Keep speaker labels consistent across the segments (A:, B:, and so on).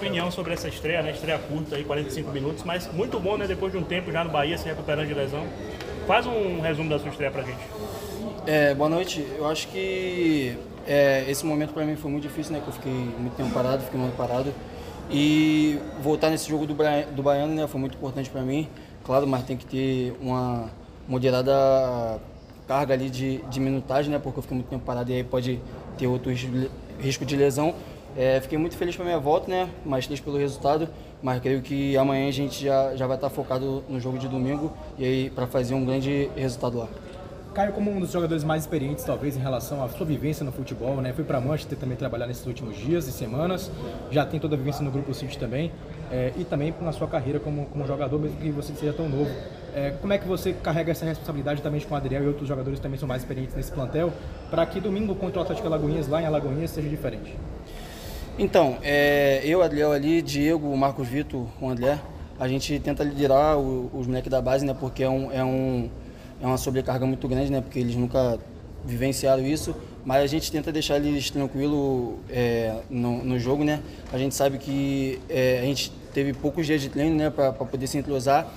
A: opinião sobre essa estreia, né? Estreia curta aí, 45 minutos, mas muito bom, né? Depois de um tempo já no Bahia, se recuperando de lesão. Faz um resumo da sua estreia pra gente.
B: É, boa noite. Eu acho que é, esse momento para mim foi muito difícil, né? Que eu fiquei muito tempo parado, fiquei muito parado. E voltar nesse jogo do, do Baiano, né? Foi muito importante para mim. Claro, mas tem que ter uma moderada carga ali de, de minutagem, né? Porque eu fiquei muito tempo parado e aí pode ter outro risco de lesão. É, fiquei muito feliz com a minha volta, né? Mais feliz pelo resultado, mas creio que amanhã a gente já, já vai estar focado no jogo de domingo e aí para fazer um grande resultado lá.
C: Caio, como um dos jogadores mais experientes, talvez, em relação à sua vivência no futebol, né? Foi para Manchester também trabalhar nesses últimos dias e semanas, já tem toda a vivência no Grupo City também, é, e também na sua carreira como, como jogador, mesmo que você seja tão novo. É, como é que você carrega essa responsabilidade também com o Adriel e outros jogadores que também são mais experientes nesse plantel, para que domingo contra o Atlético Alagoinhas, lá em Alagoinhas, seja diferente?
B: Então, é, eu, Adriel ali, Diego, Marcos Vitor, o André, a gente tenta liderar o, os moleques da base, né? Porque é um, é um é uma sobrecarga muito grande, né? Porque eles nunca vivenciaram isso, mas a gente tenta deixar eles tranquilos é, no, no, jogo, né? A gente sabe que é, a gente teve poucos dias de treino, né, para poder se entrosar.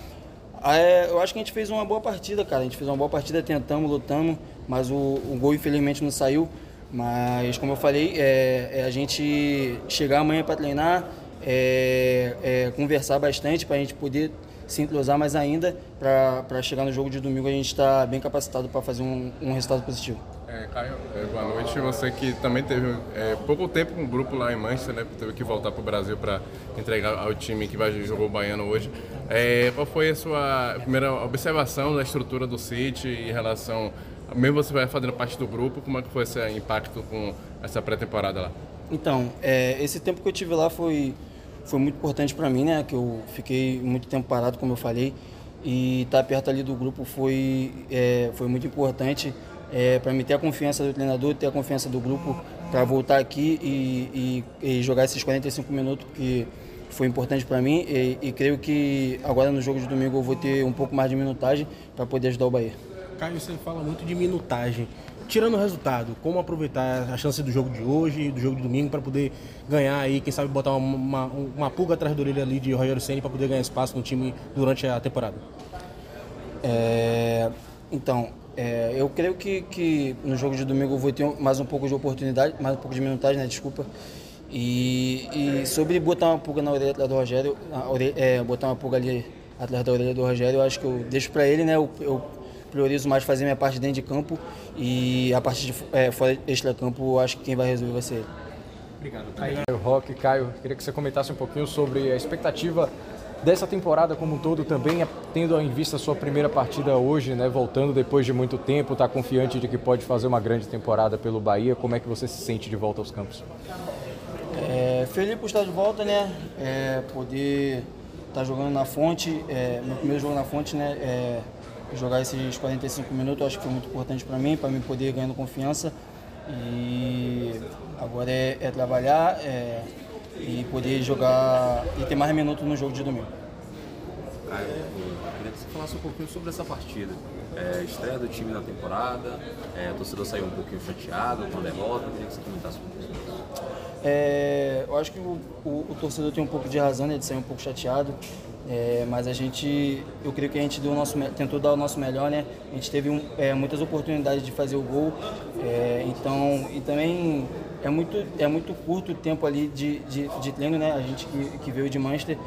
B: É, eu acho que a gente fez uma boa partida, cara. A gente fez uma boa partida, tentamos, lutamos, mas o, o gol infelizmente não saiu. Mas como eu falei, é, é a gente chegar amanhã para treinar, é, é, conversar bastante para a gente poder se entrosar mais ainda para chegar no jogo de domingo a gente está bem capacitado para fazer um, um, resultado positivo.
D: É, Caio, é, boa noite. Você que também teve é, pouco tempo com o grupo lá em Manchester, né? Teve que voltar para o Brasil para entregar ao time que vai jogar o Baiano hoje. É, qual foi a sua primeira observação da estrutura do City em relação, mesmo você vai fazendo parte do grupo, como é que foi esse impacto com essa pré-temporada lá?
B: Então, é, esse tempo que eu tive lá foi foi muito importante para mim, né? Que eu fiquei muito tempo parado, como eu falei, e estar tá perto ali do grupo foi, é, foi muito importante é, para mim ter a confiança do treinador, ter a confiança do grupo para voltar aqui e, e, e, jogar esses 45 minutos que foi importante para mim e, e, creio que agora no jogo de domingo eu vou ter um pouco mais de minutagem para poder ajudar o Bahia.
C: Caio, você fala muito de minutagem tirando o resultado, como aproveitar a chance do jogo de hoje, do jogo de domingo, para poder ganhar aí, quem sabe botar uma, uma, uma pulga atrás do orelha ali de Rogério Senna para poder ganhar espaço no time durante a temporada?
B: É, então, é, eu creio que, que no jogo de domingo eu vou ter mais um pouco de oportunidade, mais um pouco de minutagem, né? Desculpa. E, e sobre botar uma pulga na orelha do Rogério, orelha, é, botar uma pulga ali atrás da orelha do Rogério, eu acho que eu deixo para ele, né? Eu, eu priorizo mais fazer minha parte dentro de campo e a parte de é, fora extra-campo, acho que quem vai resolver vai ser ele.
C: Obrigado, Caio. Rock, Caio, queria que você comentasse um pouquinho sobre a expectativa dessa temporada como um todo também, tendo em vista a sua primeira partida hoje, né, voltando depois de muito tempo, está confiante de que pode fazer uma grande temporada pelo Bahia, como é que você se sente de volta aos campos?
B: É, feliz por estar de volta, né, é, poder estar tá jogando na fonte, é, meu primeiro jogo na fonte, né, é, jogar esses 45 minutos, acho que foi muito importante para mim, para mim poder ganhando confiança. E agora é, é trabalhar é, e poder jogar e ter mais minutos no jogo de domingo.
E: Caio, queria que você falasse um pouquinho sobre essa partida. É, estreia do time na temporada, é, o torcedor saiu um pouquinho chateado com a derrota, queria que você comentasse um pouco sobre isso.
B: É, eu acho que o, o, o, torcedor tem um pouco de razão né, de sair um pouco chateado. É, mas a gente, eu creio que a gente deu nosso, tentou dar o nosso melhor, né? A gente teve um, é, muitas oportunidades de fazer o gol, é, então e também é muito, é muito curto o tempo ali de, de, de treino, né? A gente que, que veio de Manchester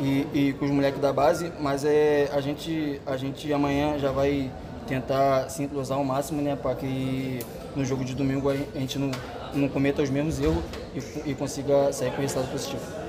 B: e, e com os moleques da base, mas é, a gente, a gente amanhã já vai tentar se ao máximo, né? Para que no jogo de domingo a gente não, não cometa os mesmos erros e, e consiga sair com resultado positivo.